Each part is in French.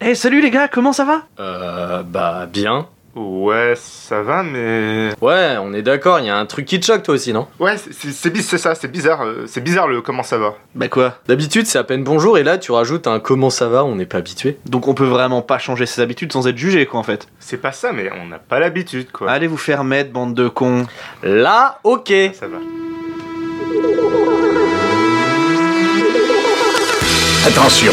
Eh salut les gars, comment ça va? Euh, bah bien. Ouais, ça va, mais. Ouais, on est d'accord, il y a un truc qui te choque toi aussi, non? Ouais, c'est- ça, c'est bizarre. euh, C'est bizarre le comment ça va. Bah quoi? D'habitude c'est à peine bonjour et là tu rajoutes un comment ça va, on n'est pas habitué. Donc on peut vraiment pas changer ses habitudes sans être jugé quoi en fait. C'est pas ça, mais on n'a pas l'habitude, quoi. Allez vous faire mettre, bande de cons. Là, ok. Ça va. Attention,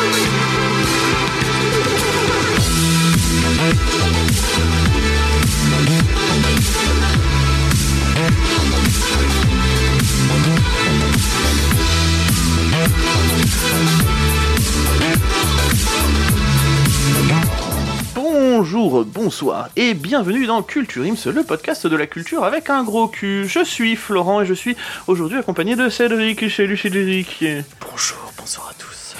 Bonjour, bonsoir et bienvenue dans Culture Ims, le podcast de la culture avec un gros cul. Je suis Florent et je suis aujourd'hui accompagné de Cédric. Salut Cédric. Bonjour, bonsoir à tous.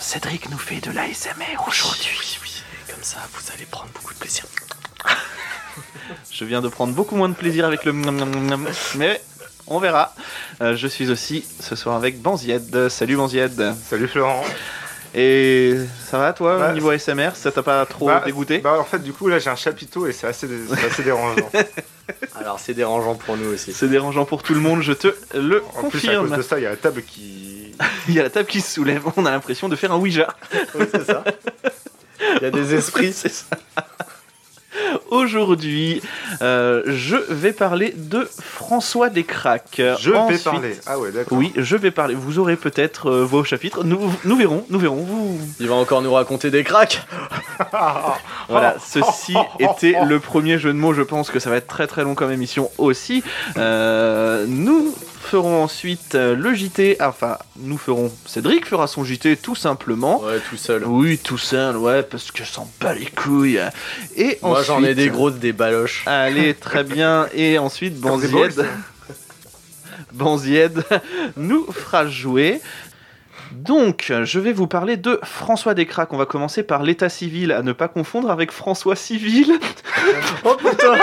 Cédric nous fait de l'ASMR aujourd'hui. Oui, oui, comme ça vous allez prendre beaucoup de plaisir. Je viens de prendre beaucoup moins de plaisir avec le mais on verra. Euh, je suis aussi ce soir avec Banzied. Salut Banzied. Salut Florent. Et ça va toi Bah, au niveau ASMR Ça t'a pas trop Bah, dégoûté Bah, en fait, du coup, là, j'ai un chapiteau et c'est assez, dé- c'est assez dérangeant. Alors c'est dérangeant pour nous aussi. C'est dérangeant pour tout le monde, je te le En plus, à cause confirme. de ça, il y a la table qui. Il y a la table qui se soulève, on a l'impression de faire un Ouija. Oui, c'est ça. Il y a des esprits. C'est ça. Aujourd'hui, euh, je vais parler de François Descraques. Je vais parler. Ah ouais, d'accord. Oui, je vais parler. Vous aurez peut-être euh, vos chapitres. Nous, nous verrons, nous verrons. Vous... Il va encore nous raconter des cracks. Voilà, ceci était le premier jeu de mots. Je pense que ça va être très très long comme émission aussi. Euh, nous ferons ensuite euh, le JT. Enfin, nous ferons. Cédric fera son JT tout simplement. Ouais, tout seul. Oui, tout seul, ouais, parce que je sens pas les couilles. Et Moi j'en ai des grosses, des baloches. Allez, très bien. Et ensuite, Banzied, Banzied nous fera jouer. Donc, je vais vous parler de François Descraques. On va commencer par l'état civil, à ne pas confondre avec François Civil. Oh putain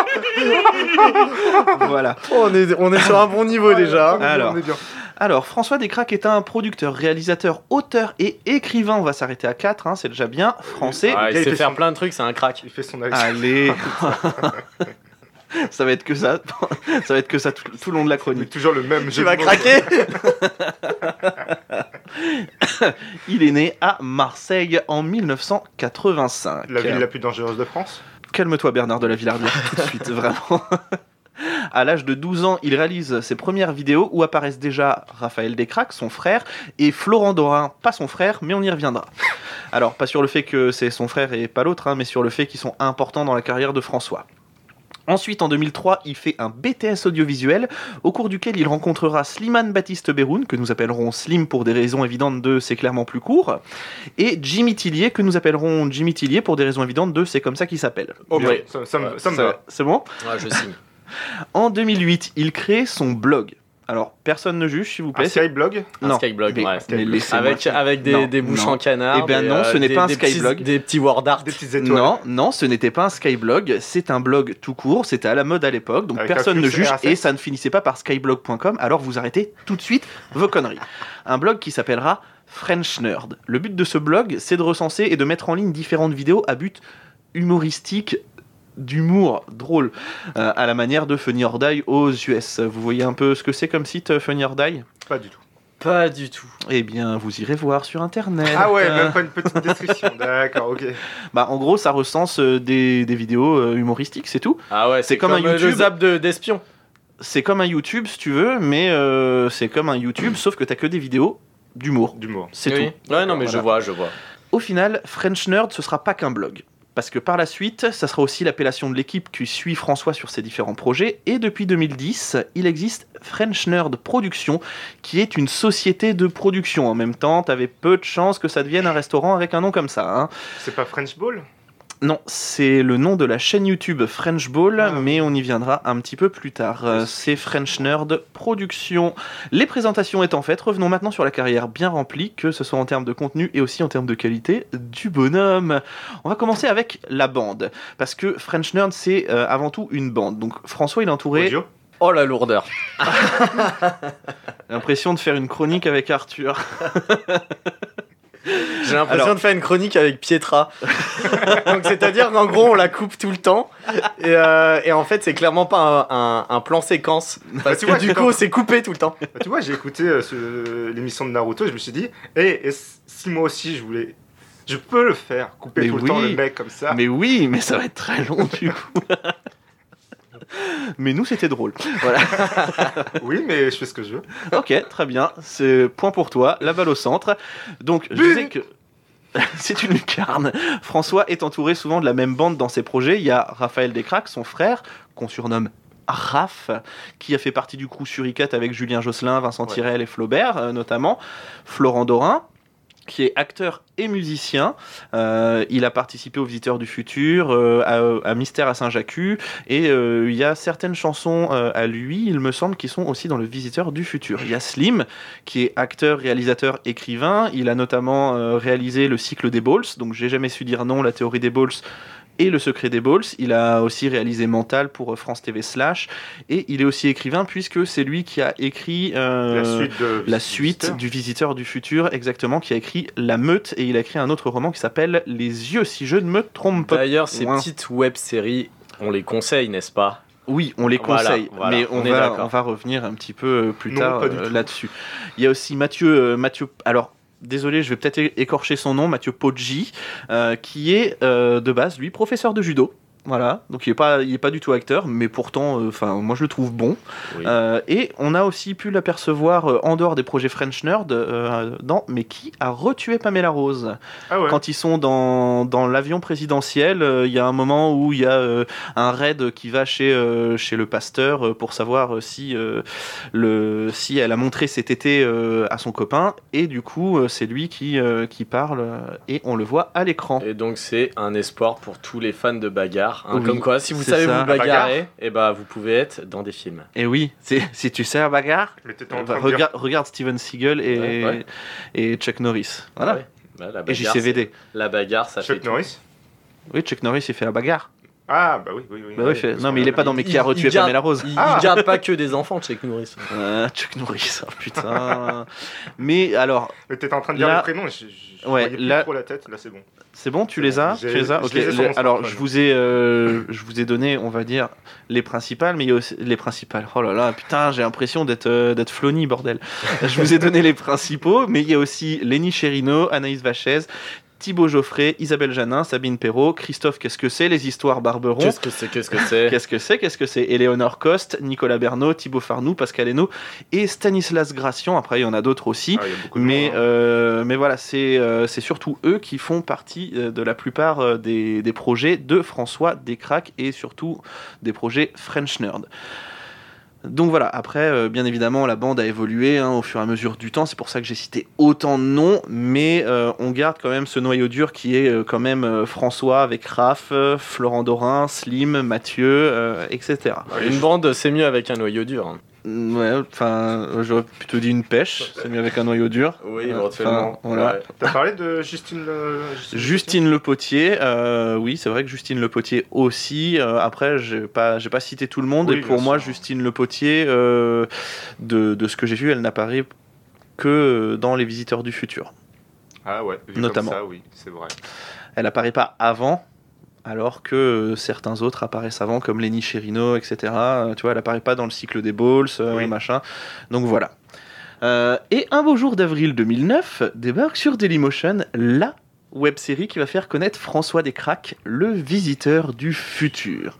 voilà. on, est, on est sur un bon niveau déjà. Alors. on est bien. Alors, François Descraques est un producteur, réalisateur, auteur et écrivain. On va s'arrêter à 4, c'est déjà bien. Français. Ah, il Il sait fait faire son- plein de trucs, c'est un crack. Il fait son avis. Allez. ça va être que ça. ça va être que ça tout, tout le long de la Mais chronique. toujours le même jeu. Tu vas craquer Il est né à Marseille en 1985. La ville la plus dangereuse de France? Calme-toi Bernard de la Villardière tout de suite, vraiment. À l'âge de 12 ans, il réalise ses premières vidéos où apparaissent déjà Raphaël Descraques, son frère, et Florent Dorin, pas son frère, mais on y reviendra. Alors, pas sur le fait que c'est son frère et pas l'autre, hein, mais sur le fait qu'ils sont importants dans la carrière de François. Ensuite, en 2003, il fait un BTS audiovisuel, au cours duquel il rencontrera Slimane Baptiste Beroun, que nous appellerons Slim pour des raisons évidentes de c'est clairement plus court, et Jimmy Tillier, que nous appellerons Jimmy Tillier pour des raisons évidentes de c'est comme ça qu'il s'appelle. Oh, ça, ça me, Ouais, ça me Ça- va. C'est bon? Ouais, je signe. En 2008, il crée son blog. Alors, personne ne juge, s'il vous Un plaît. Skyblog Un Non, Skyblog, mais- ouais. mais laissez-moi- Avec, avec des, Non, des bouches non. en canard. Eh des, non, ce n'est des- pas un des petits- Skyblog. Des petits word art. Des petites étoiles. Non, non, ce n'était pas un Skyblog, c'est un blog tout court, c'était à la mode à l'époque, donc Avec un personne ne juge et ça ne finissait pas par skyblog.com, alors vous arrêtez tout de suite vos conneries. Un blog qui s'appellera French Nerd. Le but de ce blog, c'est de recenser et de mettre en ligne différentes vidéos à but humoristique d'humour drôle euh, à la manière de Funny or Die aux US. Vous voyez un peu ce que c'est comme site euh, Funny or Die? Pas du tout. Pas du tout. Eh bien, vous irez voir sur internet. Ah ouais, même pas une petite description. D'accord, ok. Bah, en gros, ça recense euh, des, des vidéos humoristiques, c'est tout. Ah ouais, C'est comme un euh, YouTube. Le zap de- d'espion. C'est comme un YouTube, si tu veux, mais euh, c'est comme un YouTube, sauf que t'as que des vidéos d'humour. D'humour. C'est Oui. tout. Ouais, non, mais je vois, je vois. Au final, French Nerd, ce sera pas qu'un blog. Parce que par la suite, ça sera aussi l'appellation de l'équipe qui suit François sur ses différents projets. Et depuis 2010, il existe French Nerd Production, qui est une société de production. En même temps, t'avais peu de chances que ça devienne un restaurant avec un nom comme ça. hein. C'est pas French Ball? Non, c'est le nom de la chaîne YouTube French Ball, Ah. mais on y viendra un petit peu plus tard. Euh, C'est French Nerd Production. Les présentations étant faites, revenons maintenant sur la carrière bien remplie, que ce soit en termes de contenu et aussi en termes de qualité du bonhomme. On va commencer avec la bande, parce que French Nerd, c'est euh, avant tout une bande. Donc François, il est entouré... Audio Oh la lourdeur. L'impression de faire une chronique avec Arthur. J'ai l'impression Alors- de faire une chronique avec Pietra. Donc c'est-à-dire qu'en gros on la coupe tout le temps et, euh, et en fait c'est clairement pas un, un- un plan séquence parce tu que vois, du coup c'est coupé tout le temps. Bah, tu vois, j'ai écouté euh, l'émission de Naruto et je me suis dit, et si moi aussi je voulais. Je peux le faire, couper Mais tout oui. le temps le mec comme ça. Mais oui, mais ça va être très long du coup. mais nous, c'était drôle. Voilà. Oui, mais je fais ce que je veux. Ok, très bien. C'est point pour toi. La balle au centre. Donc, je disais que. C'est une lucarne. François est entouré souvent de la même bande dans ses projets. Il y a Raphaël Descraques, son frère, qu'on surnomme Raph, qui a fait partie du crew Suricat avec Julien Josselin, Vincent Ouais. Tirel et Flaubert, euh, notamment. Florent Dorin, qui est acteur et musicien. Euh, il a participé aux Visiteurs du Futur, euh, à, Mystère à Saint-Jacques, et euh, il y a certaines chansons à lui, il me semble, qui sont aussi dans le Visiteur du Futur. Il y a Slim, qui est acteur, réalisateur, écrivain. Il a notamment réalisé le cycle des Balls, donc j'ai jamais su dire non, la théorie des Balls et le secret des Balls. Il a aussi réalisé Mental pour euh, France TV Slash, et il est aussi écrivain puisque c'est lui qui a écrit euh, la suite, de, la suite Visiteur. du Visiteur du Futur, exactement, qui a écrit La Meute, et il a écrit un autre roman qui s'appelle Les Yeux, si je ne me trompe pas. D'ailleurs ces petites web-séries on les conseille n'est-ce pas? Oui, on les conseille, voilà, mais on, on est va, d'accord. on va revenir un petit peu euh, plus Non, tard euh, là-dessus. Il y a aussi Mathieu, euh, Mathieu. Alors, désolé, je vais peut-être écorcher son nom, Mathieu Poggi, euh, qui est euh, de base, lui, professeur de judo. Voilà, donc il est pas, il est pas du tout acteur, mais pourtant, euh, enfin, moi je le trouve bon. Oui. Euh, et on a aussi pu l'apercevoir euh, en dehors des projets French Nerd, dans Mais qui a retué Pamela Rose? Ah ouais. quand ils sont dans, dans l'avion présidentiel, il y a un moment où il y a un raid qui va chez, chez le pasteur pour savoir si, le, si elle a montré cet été à son copain. Et du coup, c'est lui qui, qui parle et on le voit à l'écran. Et donc c'est un espoir pour tous les fans de bagarre. Hein. Oui, Comme quoi, si vous savez ça. vous bagarrer, et bah vous pouvez être dans des films. Et oui, c'est- si tu sais la bagarre, bah, dire. regarde, regarde Steven Seagal et, Ouais, ouais. et Chuck Norris. Voilà. Ouais. Bah, la Et JCVD. La bagarre, ça Chuck fait tout. Norris? Oui, Chuck Norris, il fait la bagarre. Ah, bah oui, oui, oui. Bah oui, Non, mais il est a- pas dans Mais qui a Il- retué Pamela Rose. Il, Ah. il garde pas que des enfants, Chuck Norris. Ah, Chuck Norris, oh, putain. mais alors, Mais t'étais en train de dire Là- le prénom, je, je, Ouais, voyais plus là- trop la tête, là c'est bon. c'est bon, tu les bon, as Tu les as je Ok. les ai sur le- mon alors, je vous ai, euh, je vous ai donné, on va dire, les principales, mais il y a aussi les principales. Oh là là, putain, j'ai l'impression d'être euh, d'être Flony, bordel. je vous ai donné les principaux, mais il y a aussi Lenny Cherino, Anaïs Vachez. Thibaut Geoffrey, Isabelle Janin, Sabine Perrault, Christophe Qu'est-ce que c'est, Les Histoires Barberon, Qu'est-ce que c'est Qu'est-ce que c'est Qu'est-ce que c'est Qu'est-ce que c'est Éléonore Coste, Nicolas Bernot, Thibaut Farnoux, Pascal Hainaut et Stanislas Gratian. Après, il y en a d'autres aussi. Ah, Mais, hein. euh, mais voilà, c'est euh, c'est surtout eux qui font partie euh, de la plupart euh, des, des projets de François Descraques et surtout des projets French Nerd. Donc voilà, après, euh, bien évidemment, la bande a évolué hein, au fur et à mesure du temps, c'est pour ça que j'ai cité autant de noms, mais euh, on garde quand même ce noyau dur qui est euh, quand même François avec Raph, Florent Dorin, Slim, Mathieu, etc. Une bande, c'est mieux avec un noyau dur. hein. Ouais, enfin, j'aurais plutôt dit une pêche, c'est mieux avec un noyau dur. Oui, éventuellement. voilà. Ouais. T'as parlé de Justine le... Justine Le Potier, euh, oui, c'est vrai que Justine Le Potier aussi. euh, après, j'ai pas, j'ai pas cité tout le monde. Oui, et pour moi, sûr. Justine Le Potier, euh, de, de ce que j'ai vu, elle n'apparaît que dans Les Visiteurs du Futur. Ah ouais, vu Notamment. Comme ça, oui, c'est vrai. Elle apparaît pas avant, alors que euh, certains autres apparaissent avant, comme Lenny Cherino, etc. Euh, tu vois, elle apparaît pas dans le cycle des Balls, euh, Oui. machin. Donc voilà. Euh, et un beau jour d'avril 2009 débarque sur Dailymotion la web série qui va faire connaître François Descraques, le visiteur du futur.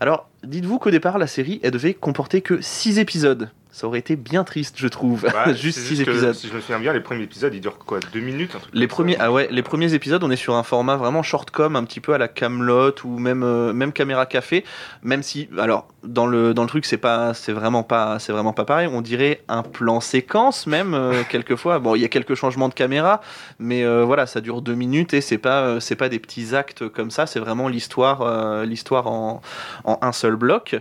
Alors, dites-vous qu'au départ, la série, elle devait comporter que 6 épisodes. Ça aurait été bien triste, je trouve. Bah, juste c'est 6 que, épisodes. Si je me souviens bien, les premiers épisodes, ils durent quoi Deux minutes un truc Les premiers, ah ouais, les premiers épisodes, on est sur un format vraiment shortcom, un petit peu à la Camelot ou même euh, même caméra café, même si, alors dans le dans le truc c'est pas c'est vraiment pas c'est vraiment pas pareil. On dirait un plan séquence même euh, quelquefois. Bon, il y a quelques changements de caméra, mais euh, voilà, ça dure deux minutes et c'est pas c'est pas des petits actes comme ça. C'est vraiment l'histoire l'histoire en en un seul bloc.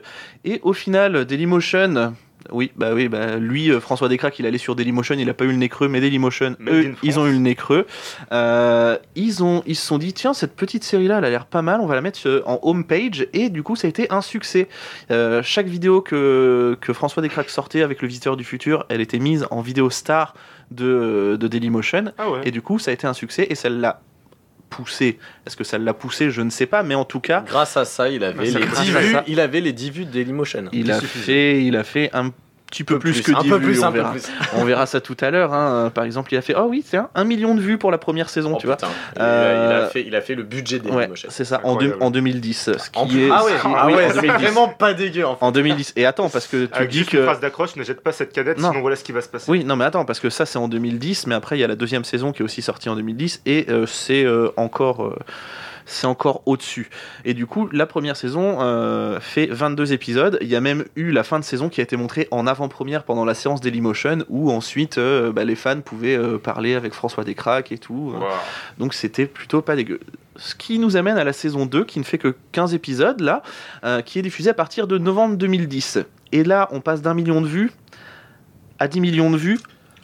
Et au final, Dailymotion Oui, bah oui, bah lui, euh, François Descraques, il allait sur Dailymotion, il a pas eu le nez creux, mais Dailymotion, Made eux, ils ont eu le nez creux. Euh, ils, ont, ils se sont dit, tiens, cette petite série-là, elle a l'air pas mal, on va la mettre euh, en homepage, et du coup, ça a été un succès. Euh, chaque vidéo que, que François Descraques sortait avec le Visiteur du Futur, elle était mise en vidéo star de, de Dailymotion, Ah ouais. et du coup, ça a été un succès, et l'a poussé. Est-ce que ça l'a poussé? Je ne sais pas, mais en tout cas, Grâce à ça, il avait, les, grâce 10 à vues, ça. il avait les 10 vues de Dailymotion. il Il a, suffisait. fait, il a fait un petit peu, plus, que 10 un peu vues, plus, on un peu verra. plus. On verra ça tout à l'heure. hein. Par exemple, il a fait Oh oui, c'est un, un million de vues pour la première saison, Oh, tu vois. Il, Euh, a, il a fait, il a fait le budget Ouais, Dailymotion. c'est ça, en, deux- Incroyable. en 2010. Ce qui En- est, ah ouais, ce qui- ah oui, ouais en c'est 2010. vraiment pas dégueu en fait. En 2010. Et attends, parce que tu Avec dis juste une que. phrase d'accroche, ne jette pas cette cadette, Non. sinon voilà ce qui va se passer. Oui, non, mais attends, parce que ça c'est en 2010, mais après il y a la deuxième saison qui est aussi sortie en 2010 et euh, c'est euh, encore. C'est encore au-dessus. Et du coup, la première saison euh, fait 22 épisodes. Il y a même eu la fin de saison qui a été montrée en avant-première pendant la séance Dailymotion, où ensuite euh, bah, les fans pouvaient euh, parler avec François Descraques et tout. Waouh. Donc c'était plutôt pas dégueu. Ce qui nous amène à la saison 2, qui ne fait que 15 épisodes, là, euh, qui est diffusée à partir de novembre 2010. Et là, on passe d'un million de vues à 10 millions de vues,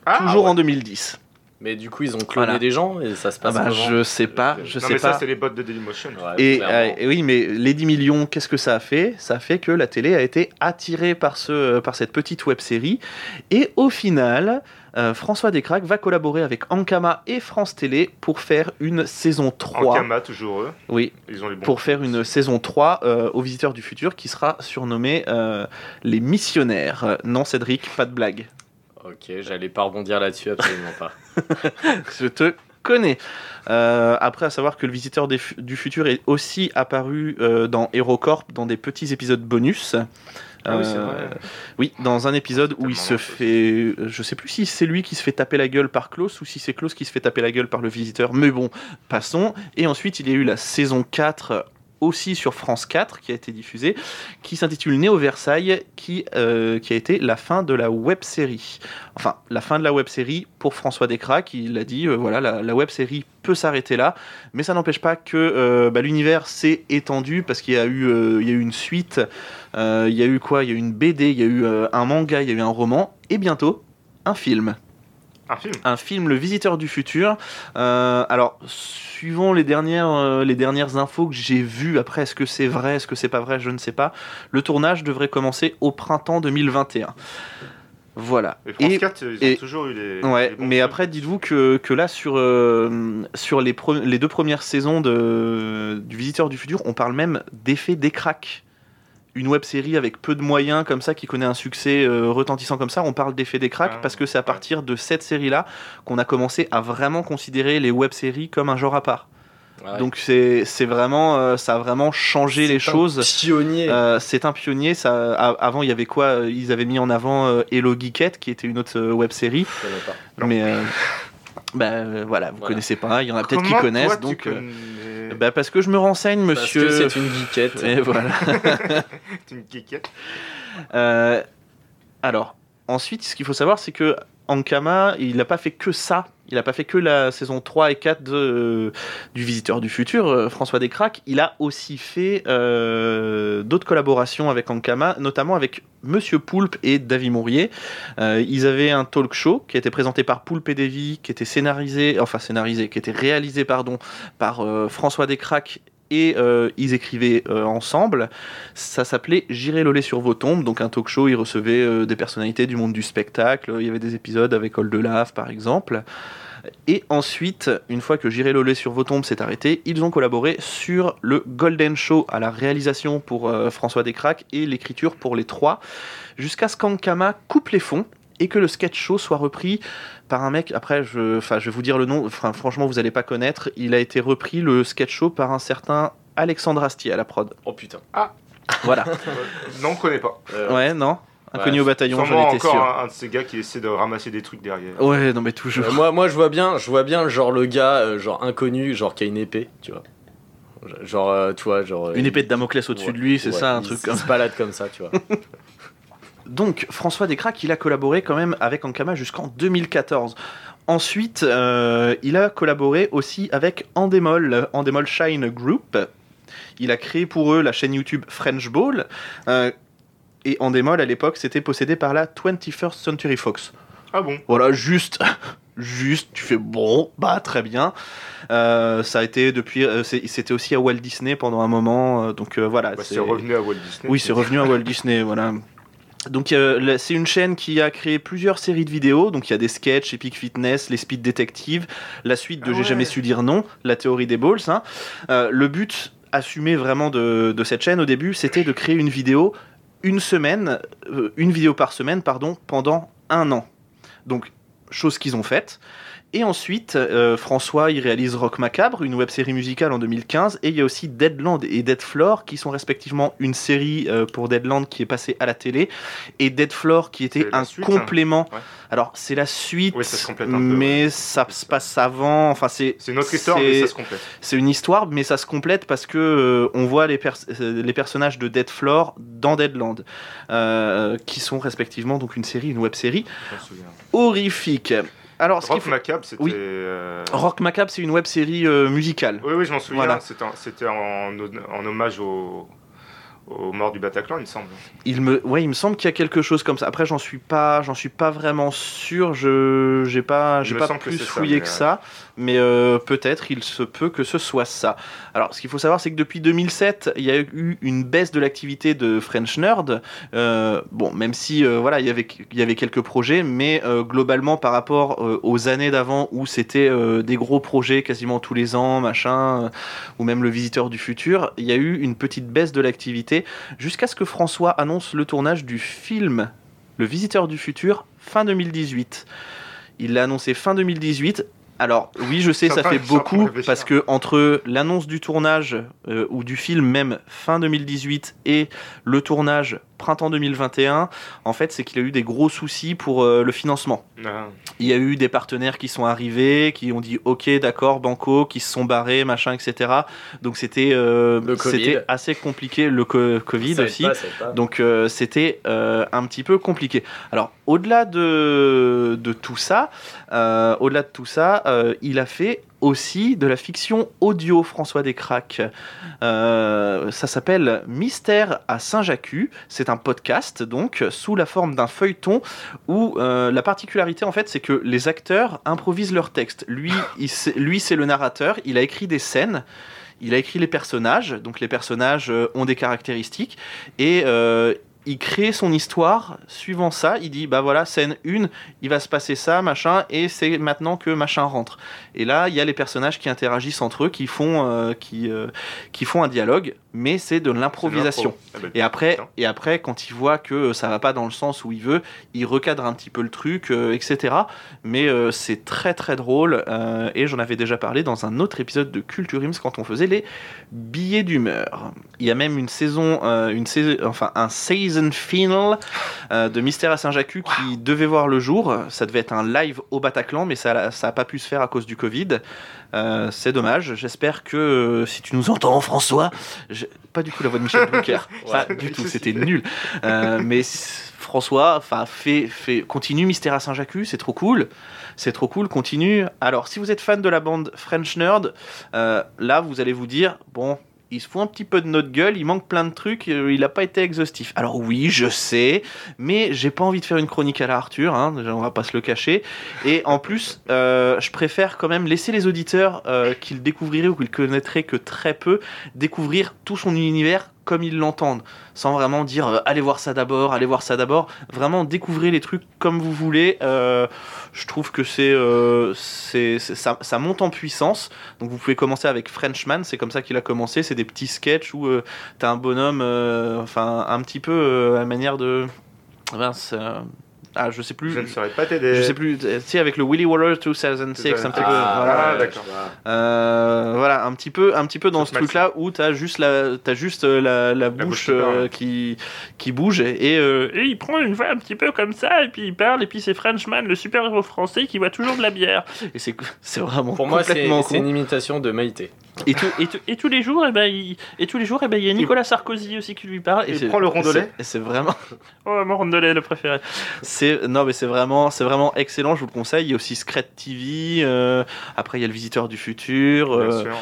Ah, toujours ouais. en 2010. Mais du coup, ils ont cloné Voilà. des gens et ça se Ah passe bah, je sais pas, je non, sais mais pas. ça, c'est les bots de Dailymotion. Ouais, Et, clairement. euh, et oui, mais les 10 millions, qu'est-ce que ça a fait? Ça a fait que la télé a été attirée par, ce, par cette petite web série. Et au final, euh, François Descraques va collaborer avec Ankama et France Télé pour faire une saison 3. En Kama, toujours eux. Oui, Ils ont les bons. pour faire une saison 3 euh, aux Visiteurs du Futur qui sera surnommée euh, Les Missionnaires. Euh, Non, Cédric, pas de blague. Ok, j'allais pas rebondir là-dessus, absolument pas. Je te connais. Euh, après, à savoir que le Visiteur des du Futur est aussi apparu euh, dans HeroCorp dans des petits épisodes bonus. Ah oui, c'est Euh, vrai. oui, dans un épisode où il se fait. Je sais plus si c'est lui qui se fait taper la gueule par Klaus ou si c'est Klaus qui se fait taper la gueule par le visiteur, mais bon, passons. Et ensuite, il y a eu la saison 4 aussi sur France 4 qui a été diffusée, qui s'intitule Néo Versailles, qui, euh, qui a été la fin de la web série. Enfin, la fin de la web série pour François Descraques, il a dit euh, voilà, la, la web série peut s'arrêter là, mais ça n'empêche pas que euh, bah, l'univers s'est étendu parce qu'il y, a eu, y a eu une suite, il y a eu quoi? Il y a eu une BD, il y a eu un manga, il y a eu un roman, et bientôt un film Un film. un film Le Visiteur du Futur. Euh, alors, suivant les dernières, euh, les dernières infos que j'ai vues, après, est-ce que c'est vrai, est-ce que c'est pas vrai, je ne sais pas. Le tournage devrait commencer au printemps 2021. Voilà. Et France Et- 4, ils ont et- toujours eu les. Ouais, les mais après, dites-vous que, que là, sur, euh, sur les, les deux premières saisons de, du Visiteur du Futur, on parle même d'effet décraque. Une web série avec peu de moyens, comme ça, qui connaît un succès euh, retentissant comme ça, on parle d'effet décraque Ah, parce que c'est à ouais. partir de cette série-là qu'on a commencé à vraiment considérer les web séries comme un genre à part. Ouais. Donc c'est c'est vraiment, euh, ça a vraiment changé les C'est un choses. Pionnier. Euh, c'est un pionnier. Ça, a- avant, il y avait quoi Ils avaient mis en avant euh, Hello Geekette, qui était une autre euh, web série. Je pas. Mais euh, bah, euh, voilà, vous Voilà. connaissez pas. Il y en a peut-être qui connaissent. toi, tu donc, euh, connais- bah, parce que je me renseigne, monsieur. Parce que c'est une geekette. Et voilà. C'est une geekette. Euh, alors, ensuite, ce qu'il faut savoir, c'est que Ankama, il n'a pas fait que ça. Il n'a pas fait que la saison 3 et 4 de, euh, du Visiteur du Futur, euh, François Descraques. Il a aussi fait euh, d'autres collaborations avec Ankama, notamment avec Monsieur Poulpe et David Mourier. Ils avaient un talk show qui a été présenté par Poulpe et Davy, qui était scénarisé, enfin scénarisé, qui était réalisé, pardon, par François Descraques et euh, ils écrivaient euh, ensemble. Ça s'appelait J'irai le lait sur vos tombes, donc un talk show. Ils recevaient euh, des personnalités du monde du spectacle. Il y avait des épisodes avec Oldelaf, par exemple. Et ensuite, une fois que J'irai le lait sur vos tombes s'est arrêté, ils ont collaboré sur le Golden Show à la réalisation pour François Descraques et l'écriture pour les trois, jusqu'à ce qu'Ankama coupe les fonds et que le sketch show soit repris par un mec, après je, enfin, je vais vous dire le nom, enfin, franchement vous n'allez pas connaître, il a été repris le sketch show par un certain Alexandre Astier à la prod. Oh putain. Voilà. Euh, non, on connaît pas. Euh, Ouais, non Inconnu Ouais, au bataillon, j'en étais encore sûr. un, un de ces gars qui essaie de ramasser des trucs derrière. Ouais, non mais toujours. euh, moi, moi, je vois bien, je vois bien, genre le gars, euh, genre inconnu, genre qui a une épée, tu vois. Genre, euh, tu vois, genre. Une épée de Damoclès au-dessus ouais, de lui, c'est ouais, ça, un il truc comme se balade comme ça, tu vois. Donc, François Descraques, il a collaboré quand même avec Ankama jusqu'en 2014. Ensuite, euh, il a collaboré aussi avec Endemol, Endemol Shine Group. Il a créé pour eux la chaîne YouTube French Ball. Euh, Et Endemol, à l'époque, c'était possédé par la 21st Century Fox. Ah bon? Voilà, juste, juste, tu fais bon, bah très bien. Euh, ça a été depuis, euh, c'était aussi à Walt Disney pendant un moment, euh, donc voilà. Bah, C'est revenu à Walt Disney. Oui, c'est revenu à Walt Disney, voilà. Donc euh, c'est une chaîne qui a créé plusieurs séries de vidéos. Donc il y a des sketchs, Epic Fitness, les Speed Detective, la suite de Ah J'ai jamais su dire non, la théorie des balls. hein. Euh, le but assumé vraiment de, de cette chaîne au début, c'était de créer une vidéo une semaine, euh, une vidéo par semaine, pardon, pendant un an. Donc chose qu'ils ont faite. Et ensuite, euh, François, il réalise Rock Macabre, une web série musicale en 2015, et il y a aussi Deadland et Dead Floor, qui sont respectivement une série euh, pour Deadland qui est passée à la télé, et Dead Floor qui était un suite, complément. Ouais. Alors, c'est la suite, Oui, ça se complète un peu, mais ouais. ça se passe avant. Enfin, c'est C'est une autre histoire, mais ça se complète. c'est une histoire, mais ça se complète parce que euh, on voit les, pers- les personnages de Dead Floor dans Deadland, qui sont respectivement donc une série, une web série horrifique. Alors, Rock Macabre, c'était. Oui. euh, Rock Macabre, c'est une web série euh, musicale. Oui, oui, je m'en souviens. Voilà. C'était en, hommage au, aux morts du Bataclan, il me semble. Il me, ouais, il me semble qu'il y a quelque chose comme ça. Après, j'en suis pas, j'en suis pas vraiment sûr. Je, j'ai pas, j'ai pas plus fouillé que ça, mais euh, peut-être il se peut que ce soit ça. Alors, ce qu'il faut savoir, c'est que depuis 2007, il y a eu une baisse de l'activité de French Nerd. Euh, bon, même si euh, voilà, il y avait, quelques projets, mais globalement, par rapport aux années d'avant où c'était des gros projets quasiment tous les ans, machin, ou même le Visiteur du futur, il y a eu une petite baisse de l'activité jusqu'à ce que François annonce le tournage du film Le Visiteur du futur fin 2018. Il l'a annoncé fin 2018. Alors oui, je sais, ça fait beaucoup parce que entre l'annonce du tournage euh, ou du film même fin 2018 et le tournage printemps 2021, en fait, c'est qu'il a eu des gros soucis pour euh, le financement. Ah. Il y a eu des partenaires qui sont arrivés, qui ont dit OK, d'accord, banco, qui se sont barrés, machin, etc. Donc c'était euh, c'était assez compliqué, le co- Covid Ça aussi. pas. Donc euh, c'était euh, un petit peu compliqué. Alors au-delà de, de tout ça, euh, au-delà de tout ça, euh, il a fait aussi de la fiction audio François Descraques. Euh, ça s'appelle Mystère à Saint-Jacques. C'est un podcast donc sous la forme d'un feuilleton où euh, la particularité en fait c'est que les acteurs improvisent leurs textes. Lui, lui c'est le narrateur. Il a écrit des scènes. Il a écrit les personnages, donc les personnages euh, ont des caractéristiques, et il crée son histoire suivant ça. Il dit bah voilà, scène 1, il va se passer ça, machin, et c'est maintenant que machin rentre. Et là, il y a les personnages qui interagissent entre eux, qui font, euh, qui, euh, qui font un dialogue, mais c'est de l'improvisation. Ah bah, Et après, et après, quand il voit que ça va pas dans le sens où il veut, il recadre un petit peu le truc, euh, etc. Mais euh, c'est très très drôle. euh, et j'en avais déjà parlé dans un autre épisode de Culture Ims quand on faisait les billets d'humeur. Il y a même une saison, une saison, enfin un season final de Mystère à Saint-Jacques qui devait voir le jour. Ça devait être un live au Bataclan, mais ça, ça a pas pu se faire à cause du Covid. Euh, c'est dommage. J'espère que euh, si tu nous entends, François, je- pas du tout la voix de Michel Bouquer, pas du tout. C'était nul. Euh, mais François, enfin, fait, fait, continue Mystère à Saint-Jacques, c'est trop cool. C'est trop cool, continue. Alors, si vous êtes fan de la bande French Nerd, là, vous allez vous dire, bon, il se fout un petit peu de notre gueule, il manque plein de trucs, euh, il n'a pas été exhaustif. Alors oui, je sais, mais j'ai pas envie de faire une chronique à la Arthur, hein, on va pas se le cacher. Et en plus, euh, je préfère quand même laisser les auditeurs euh, qui le découvriraient ou qui le connaîtraient que très peu, découvrir tout son univers comme ils l'entendent, sans vraiment dire euh, allez voir ça d'abord, allez voir ça d'abord. Vraiment découvrez les trucs comme vous voulez. Euh, je trouve que c'est, euh, ça, monte en puissance. Donc vous pouvez commencer avec Frenchman, c'est comme ça qu'il a commencé. C'est des petits sketchs où t'as un bonhomme, enfin un petit peu à manière de, ah je sais plus. Je ne saurais pas t'aider. Je sais plus, tu sais, avec le Willy Waller 2006, un petit peu. Ah, voilà. d'accord. Euh, voilà, un petit peu, un petit peu dans ce truc-là où t'as juste la, t'as juste euh, la, la bouche bouche qui euh, qui, qui bouge et, euh, et il prend une voix un petit peu comme ça et puis il parle et puis c'est Frenchman, le super héros français qui boit toujours de la bière et c'est, c'est vraiment Pour moi, c'est une imitation de Maïté. Et, tout- et, tout- et tous les jours, et ben il, et tous les jours, et ben il y a Nicolas Sarkozy aussi qui lui parle et Il prend le rondelet c'est- et c'est vraiment oh mon rondelet le préféré. C'est non mais c'est vraiment c'est vraiment excellent, je vous le conseille. Il y a aussi Scred TV. euh, après il y a le Visiteur du futur. Bien euh, sûr.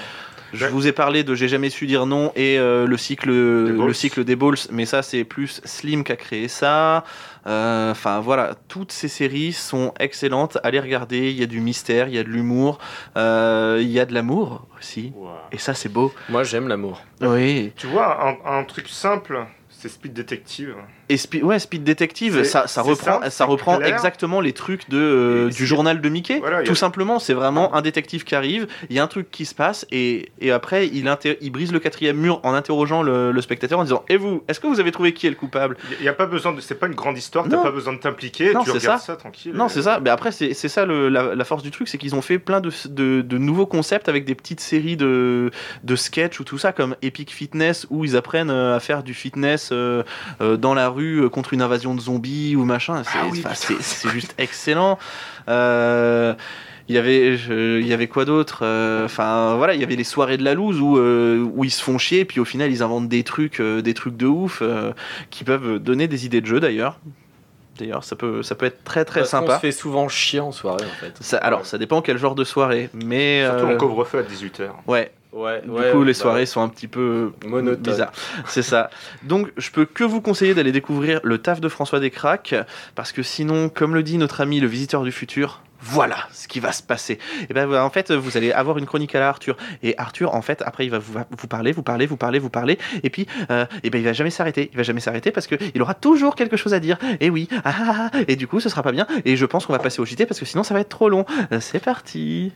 Je Ouais. vous ai parlé de J'ai jamais su dire non et euh, le cycle le cycle des balls, mais ça c'est plus Slim qui a créé ça. Euh, Enfin voilà, toutes ces séries sont excellentes. Allez regarder, il y a du mystère, il y a de l'humour, euh, il y a de l'amour aussi. Et ça c'est beau. Moi, j'aime l'amour. Oui. Tu vois, un, un truc simple, c'est Speed Detective. Et Spi- ouais, Speed Detective, ça, reprend, ça reprend exactement les trucs de, euh, du journal de Mickey. Voilà, Tout a- simplement, c'est vraiment un détective qui arrive, il y a un truc qui se passe, et, et après, il, inter- il brise le quatrième mur en interrogeant le, le spectateur en disant Et vous, est-ce que vous avez trouvé qui est le coupable? Il n'y a pas besoin de. C'est pas une grande histoire, t'as pas besoin de t'impliquer, Non, tu c'est regardes ça. ça, tranquille. Non, et- c'est ça. Mais après, c'est ça le- la, la force du truc, c'est qu'ils ont fait plein de, de, de nouveaux concepts avec des petites séries de, de sketchs ou tout ça, comme Epic Fitness, où ils apprennent euh, à faire du fitness euh, dans la rue euh, contre une invasion de zombies ou machin. C'est Ah oui, juste excellent. Euh, il y avait, je- il y avait quoi d'autre Euh, Enfin voilà, il y avait les soirées de la loose où, euh, où ils se font chier, puis au final ils inventent des trucs, euh, des trucs de ouf euh, qui peuvent donner des idées de jeu d'ailleurs. D'ailleurs, ça peut, ça peut être très très Parce sympa. se fait souvent chier en soirée, en fait. Ça- alors, ça dépend quel genre de soirée, mais Surtout euh, en couvre-feu à 18h. ouais. Ouais, Du ouais, coup, les bah, soirées sont un petit peu Monotones. bizarres. C'est ça. Donc, je peux que vous conseiller d'aller découvrir le taf de François Descraques, parce que sinon, comme le dit notre ami le visiteur du futur. Voilà ce qui va se passer. Et ben voilà, en fait, vous allez avoir une chronique à la Arthur. Et Arthur, en fait, après, il va vous, vous parler, vous parler, vous parler, vous parler. Et puis, euh, et ben, il va jamais s'arrêter. Il va jamais s'arrêter parce que il aura toujours quelque chose à dire. Et oui, ah, ah, ah. et du coup, ce sera pas bien. Et je pense qu'on va passer au JT parce que sinon, ça va être trop long. Euh, C'est parti.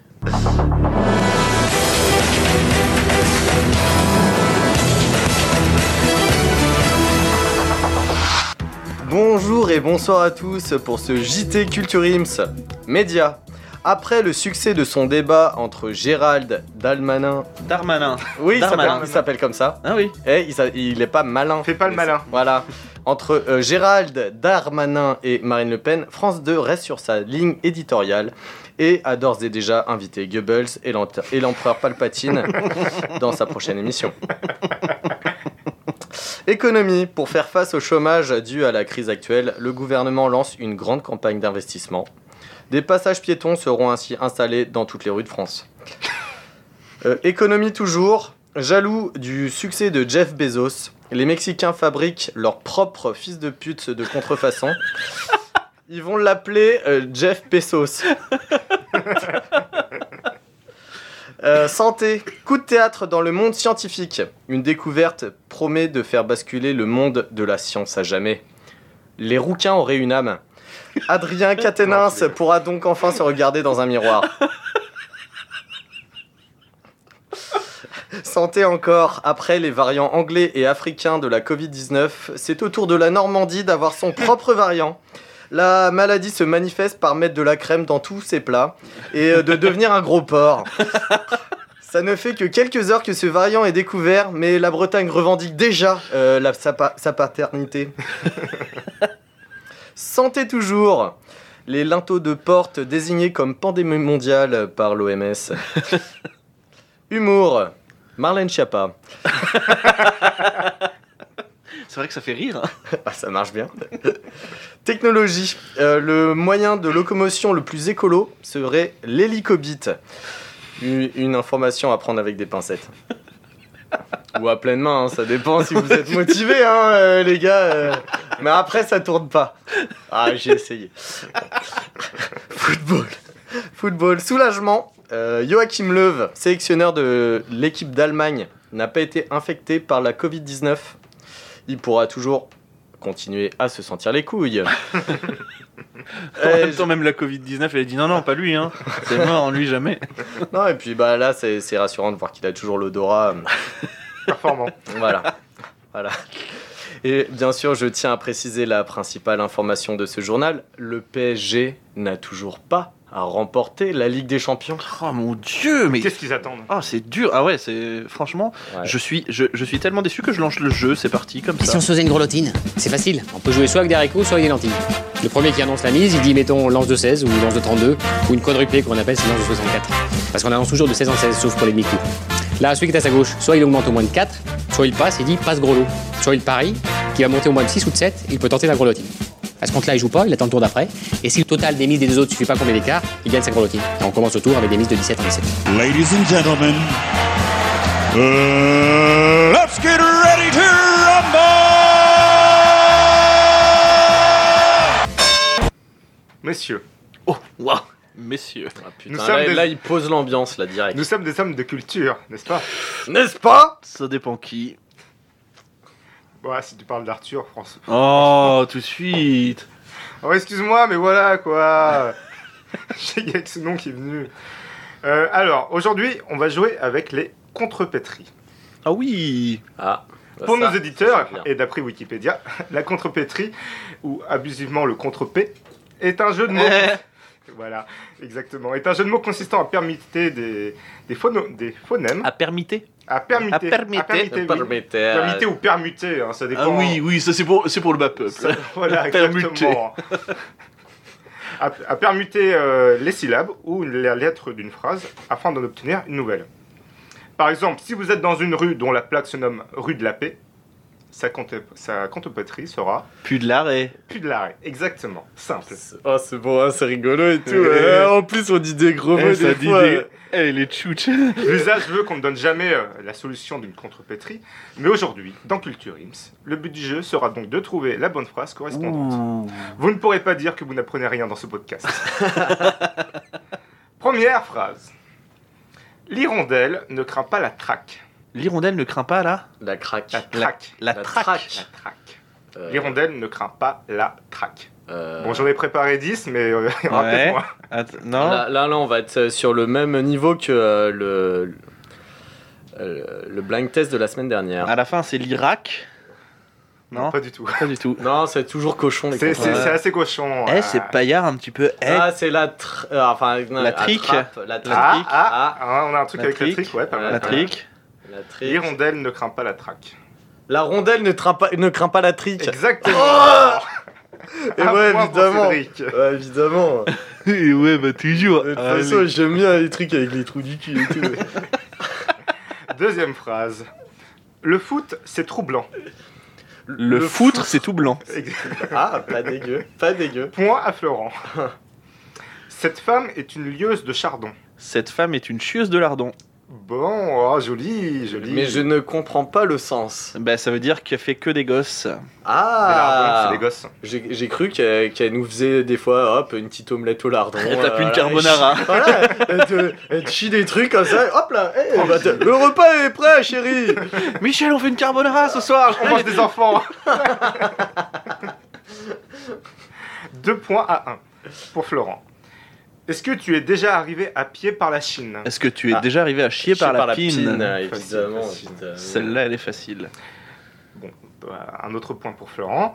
Bonjour et bonsoir à tous pour ce JT Culture Ims Média. Après le succès de son débat entre Gérald Dalmanin, Darmanin. oui, il Darmanin. s'appelle- il s'appelle comme ça, Ah oui. et il, s'a- il est pas malin. Fais pas le malin. Voilà. Entre euh, Gérald Darmanin et Marine Le Pen, France 2 reste sur sa ligne éditoriale et a d'ores et déjà invité Goebbels et l'empereur Palpatine dans sa prochaine émission. Économie. Pour faire face au chômage dû à la crise actuelle, le gouvernement lance une grande campagne d'investissement. Des passages piétons seront ainsi installés dans toutes les rues de France. Euh, économie toujours. Jaloux du succès de Jeff Bezos, les Mexicains fabriquent leur propre fils de pute de contrefaçon. Ils vont l'appeler euh, Jeff Pesos. Euh, santé, coup de théâtre dans le monde scientifique. Une découverte promet de faire basculer le monde de la science à jamais. Les rouquins auraient une âme. Adrien Quatennens pourra donc enfin se regarder dans un miroir. Santé encore, après les variants anglais et africains de la Covid-19, c'est au tour de la Normandie d'avoir son propre variant. La maladie se manifeste par mettre de la crème dans tous ses plats et euh, de devenir un gros porc. Ça ne fait que quelques heures que ce variant est découvert, mais la Bretagne revendique déjà euh, la- sa, pa- sa paternité. Santé toujours Les linteaux de porte désignés comme pandémie mondiale par l'OMS. Humour Marlène Schiappa. C'est vrai que ça fait rire. hein. Ah, ça marche bien. Technologie. Euh, le moyen de locomotion le plus écolo serait l'hélicobite. Une, une information à prendre avec des pincettes. Ou à pleine main, hein, ça dépend si vous êtes motivé, hein, euh, les gars. euh. Mais après, ça tourne pas. Ah, j'ai essayé. Football. Football. Soulagement. Euh, Joachim Löw, sélectionneur de l'équipe d'Allemagne, n'a pas été infecté par la Covid-19. Il pourra toujours continuer à se sentir les couilles. En Euh, même temps, même la Covid-19, elle a dit non, non, pas lui, hein. C'est mort, en lui jamais. Non, et puis bah là, c'est c'est rassurant de voir qu'il a toujours l'odorat. Performant. Voilà. voilà. Et bien sûr, je tiens à préciser la principale information de ce journal. Le PSG n'a toujours pas à remporter la Ligue des Champions. Oh mon dieu, mais. Qu'est-ce qu'ils attendent? Oh, c'est dur. Ah ouais, c'est. Franchement, Ouais. je, suis, je, je suis tellement déçu que je lance le jeu, c'est parti, comme Et si on se faisait une grelottine? C'est facile. On peut jouer soit avec des haricots, soit avec des lentilles. Le premier qui annonce la mise, il dit mettons lance de 16 ou lance de 32 ou une quadruplée qu'on appelle c'est lance de 64. Parce qu'on annonce toujours de 16 en 16 sauf pour les demi-coups. Là, celui qui est à sa gauche, soit il augmente au moins de 4, soit il passe, il dit passe gros lot. Soit il parie, qui va monter au moins de 6 ou de 7, il peut tenter la grelottine. À ce compte-là, il joue pas, il attend le tour d'après. Et si le total des mises des deux autres suffit pas combien d'écart, il gagne sa grelottine. Et on commence le tour avec des mises de 17 en 17. Ladies and gentlemen, Uh, let's get ready to rumble! Messieurs, Oh, waouh Messieurs. Ah, putain, Nous sommes là, des- là, il pose l'ambiance, là, direct. nous sommes des hommes de culture, n'est-ce pas? N'est-ce pas? Ça dépend qui. Ouais, si tu parles d'Arthur, France. Oh, tout de suite. Oh, excuse-moi, mais voilà quoi. J'ai avec ce nom qui est venu. Euh, alors, aujourd'hui, on va jouer avec les contrepétries. Ah oui Ah. bah Pour ça, nos éditeurs, ça, et d'après Wikipédia, la contrepétrie, ou abusivement le contre-P, est un jeu de mots. voilà, exactement. Est un jeu de mots consistant à permuter des, des, phono- des phonèmes. À permiter À permuter. à permuter. À permuter, oui. Euh, Permuter ou permuter, hein, ça dépend. Ah oui, oui, ça c'est pour, c'est pour le bas peuple. Ça- voilà, Permuter. exactement. à, à permuter euh, les syllabes ou les lettres d'une phrase afin d'en obtenir une nouvelle. Par exemple, si vous êtes dans une rue dont la plaque se nomme rue de la paix, sa, sa contrepétrie sera Plus de l'arrêt. plus de l'arrêt. Exactement. Simple. Oh, c'est bon, hein, c'est rigolo et tout. Hein. En plus, on dit des gros Eh, mots ça des dit fois. des- Eh, les tchouches. L'usage veut qu'on ne donne jamais euh, la solution d'une contrepétrie, mais aujourd'hui, dans Culture Ims, le but du jeu sera donc de trouver la bonne phrase correspondante. Ouh. Vous ne pourrez pas dire que vous n'apprenez rien dans ce podcast. Première phrase. L'hirondelle ne craint pas la traque. L'hirondelle ne craint pas là? La craque. La traque. La, La traque. traque. La traque. Euh, L'hirondelle ne craint pas la traque. euh, Bon, j'en ai préparé 10, mais euh, il y en aura Ouais. peut-être moins. Att- non? Là, là, là, on va être euh, sur le même niveau que euh, le, le blind test de la semaine dernière. À la fin, c'est l'Irak? Non, Pas du tout. pas du tout. Non, c'est toujours cochon les C'est contrées. c'est- c'est assez cochon. Eh, Ah. c'est paillard un petit peu. Eh, Ah, c'est la tr... enfin, non, La trique. attrape, La Ah, trique. ah, ah, on a un truc La avec trique. la trique, ouais, pas mal. la trique. La trique. L'hirondelle ne craint pas la traque. La rondelle ne, craint pas, ne craint pas la trique. Exactement. Et Un ouais, point pour évidemment. Cédric. Ouais, évidemment. Eh ouais, bah toujours. De toute Allez. façon, j'aime bien les trucs avec les trous du cul et tout. Deuxième phrase. Le foot, c'est troublant. le, foutre, c'est tout blanc. ah, pas dégueu. Pas dégueu. Point à Florent. Cette femme est une lieuse de chardon. Cette femme est une chieuse de lardon. Bon, oh, joli, joli. Mais je ne comprends pas le sens. Bah, ça veut dire qu'elle fait que des gosses. Mais là, Ah c'est des gosses. J'ai cru qu'elle qu'elle nous faisait des fois, hop, une petite omelette au lardon. Elle tape une euh, carbonara. elle chie- Voilà, elle te, elle te chie des trucs comme ça, hop là, eh, bah, le repas est prêt, chérie Michel, on fait une carbonara ce soir. On mange des enfants. Deux points à un pour Florent. Est-ce que tu es déjà arrivé à pied par la Chine? Est-ce que tu es Ah. déjà arrivé à chier par, la, pine, évidemment. Celle-là, elle est facile. Bon, bah, un autre point pour Florent.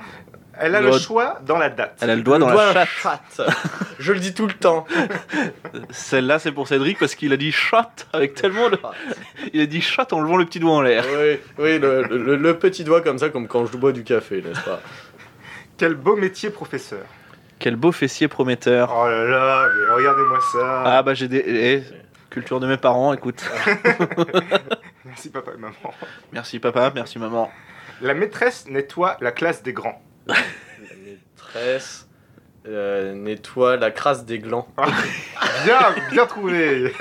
Elle a Le- le choix dans la date. Elle a le doigt dans Le la doigt chatte. chatte. Je le dis tout le temps. Celle-là, c'est pour Cédric parce qu'il a dit shot avec tellement de... Il a dit shot en levant le petit doigt en l'air. Oui, oui le, le- le petit doigt comme ça, comme quand je bois du café, n'est-ce pas? Quel beau métier, professeur. Quel beau fessier prometteur. Oh là là, mais regardez-moi ça. Ah bah j'ai des... eh, culture de mes parents, écoute. Merci papa et maman. Merci papa, merci maman. La maîtresse nettoie la classe des grands. La maîtresse euh, nettoie la crasse des glands. Bien, bien trouvé.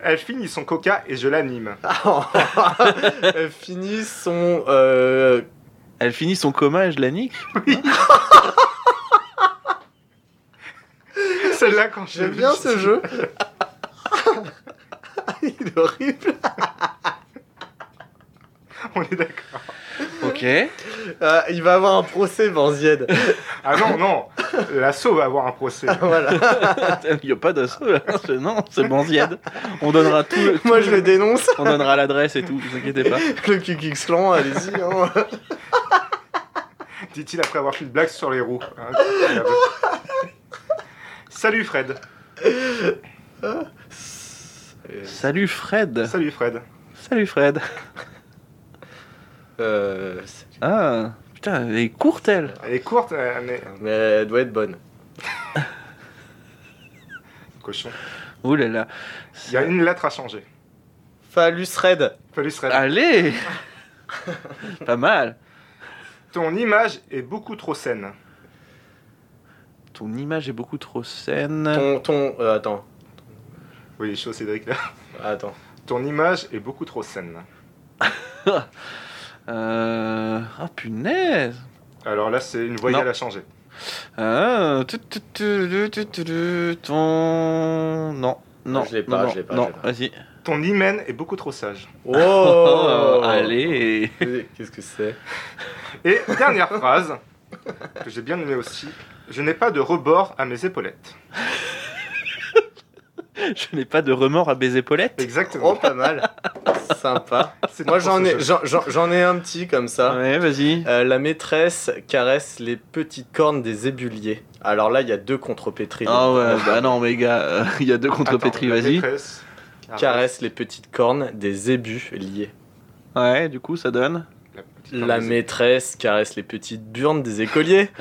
Elle finit son coca et je l'anime. Elle finit son. euh, Elle finit son coma et je la nique Quand J'aime bien ce jeu. Il est horrible. On est d'accord. Ok. Ah, il va avoir un procès, Banzied. Ah non, non. L'assaut va avoir un procès. voilà. Il n'y a pas d'assaut là. C'est- Non, c'est Banzied. On donnera tout. le- Moi, je le dénonce. On donnera l'adresse et tout, vous inquiétez pas. Le QX Clan, allez-y. hein. Dit-il après avoir fait une blague sur les roues. Incroyable. Salut Fred. Salut Fred. Salut Fred. Salut Fred. Euh, Ah, putain, elle est courte elle. Elle est courte, euh, mais mais elle doit être bonne. cochon. Ouh là là. Il y a une lettre à changer. Phallus Red. Salut Fred. Allez Pas mal. Ton image est beaucoup trop saine. Ton image est beaucoup trop saine. Ton. ton euh, attends. Oui, chaud Cédric là. Attends. Ton image est beaucoup trop saine. Euh... Ah punaise Alors là, c'est une voyelle Non. à changer. Ah, tu, tu, tu, tu, tu, tu, tu, ton... Non, non, Je l'ai pas, non, je l'ai pas, non, je l'ai vas-y. Ton hymen est beaucoup trop sage. Oh Allez Qu'est-ce que c'est? Et dernière phrase, que j'ai bien aimée aussi. Je n'ai pas de rebord à mes épaulettes. Je n'ai pas de remords à baiser Paulette Exactement. Oh, pas mal. Sympa. Moi, j'en ai, j'en- un petit comme ça. Ouais, vas-y. Euh, la maîtresse caresse les petites cornes des ébuliers. Alors là, il y a deux contrepétries. Ah ouais, bah non, mais gars, euh, il y a deux contre Attends, Pétri, la vas-y. maîtresse Caresse les petites cornes des ébus liés. Ouais, du coup, ça donne. La, maîtresse caresse les petites burnes des écoliers.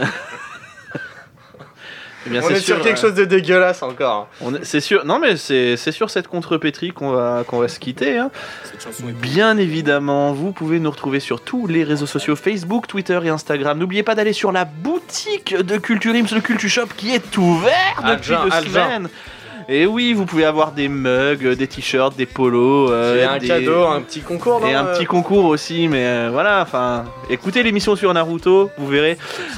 Eh bien, On c'est est sur sûr, quelque euh, chose de dégueulasse encore. C'est sûr, non mais c'est c'est sur cette contrepétrie qu'on va, qu'on va se quitter. hein. Bien évidemment, vous pouvez nous retrouver sur tous les réseaux sociaux Facebook, Twitter et Instagram. N'oubliez pas d'aller sur la boutique de Culture Ims, le Culture Shop qui est ouvert depuis Algin, deux Algin. semaines. Et oui, vous pouvez avoir des mugs, des t-shirts, des polos, euh, J'ai un des- cadeau, un petit concours. et un euh petit concours aussi, mais euh, voilà, enfin, écoutez l'émission sur Naruto, vous verrez.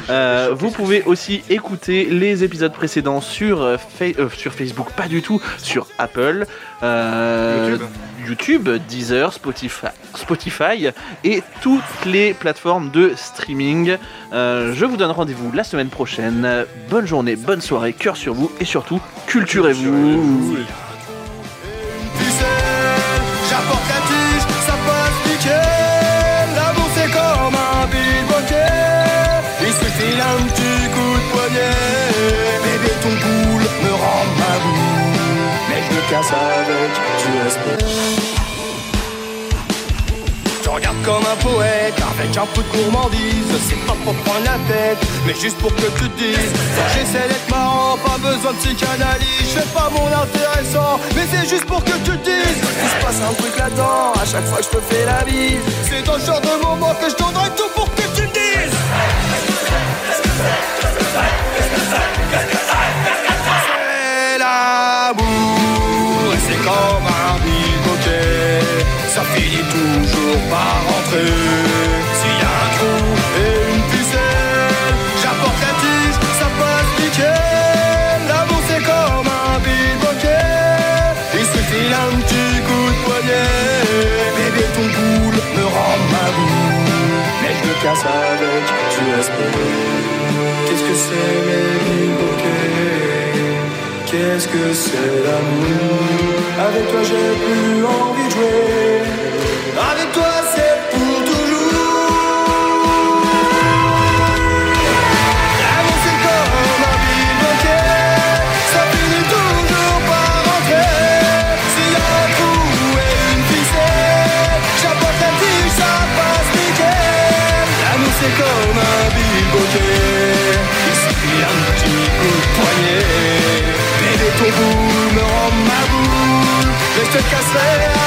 Euh, vous pouvez aussi écouter les épisodes précédents sur, euh, Fa- euh, sur Facebook, pas du tout, sur Apple, euh, YouTube. YouTube, Deezer, Spotify, et toutes les plateformes de streaming. Euh, je vous donne rendez-vous la semaine prochaine. Bonne journée, bonne soirée, cœur sur vous et surtout, culturez-vous. Comme un poète avec un peu de gourmandise. C'est pas pour prendre la tête, mais juste pour que tu te dises. J'essaie d'être marrant, pas besoin de psychanalyse. Je fais pas mon intéressant, mais c'est juste pour que tu te dises. Il se passe un truc là-dedans, à chaque fois que je te fais la bise. C'est dans ce genre de moment que je donnerai tout pour que tu me dises. C'est l'amour, et c'est comme un. Ça finit toujours par rentrer. S'il y a un trou et une pucelle, j'apporte la tige, ça passe nickel. L'amour c'est comme un bilboquet. Il suffit d'un petit coup de poignet. Bébé, ton boule me rend ma boule. Mais je me casse avec, tu respectes. Qu'est-ce que c'est les bilboquets Qu'est-ce que c'est l'amour? Avec toi j'ai plus envie de jouer Avec toi c'est pour me rend ma boule. Je te casserai